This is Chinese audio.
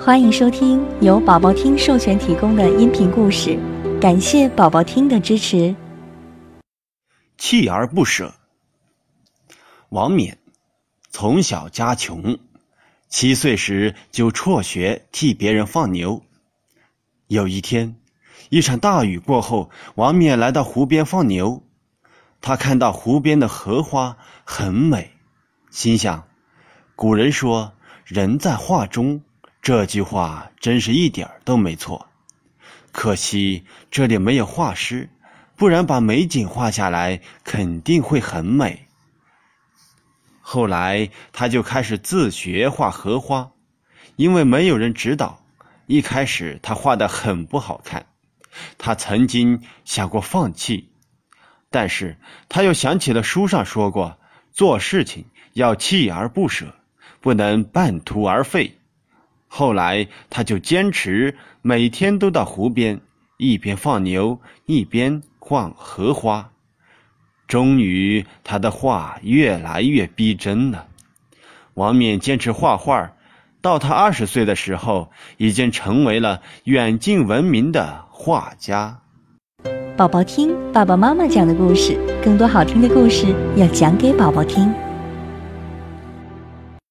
欢迎收听由宝宝听授权提供的音频故事，感谢宝宝听的支持。锲而不舍。王冕从小家穷，七岁时就辍学替别人放牛。有一天，一场大雨过后，王冕来到湖边放牛，他看到湖边的荷花很美，心想：古人说“人在画中”。这句话真是一点都没错，可惜这里没有画师，不然把美景画下来肯定会很美。后来他就开始自学画荷花，因为没有人指导，一开始他画的很不好看。他曾经想过放弃，但是他又想起了书上说过，做事情要锲而不舍，不能半途而废。后来，他就坚持每天都到湖边，一边放牛一边画荷花。终于，他的画越来越逼真了。王冕坚持画画，到他二十岁的时候，已经成为了远近闻名的画家。宝宝听爸爸妈妈讲的故事，更多好听的故事要讲给宝宝听。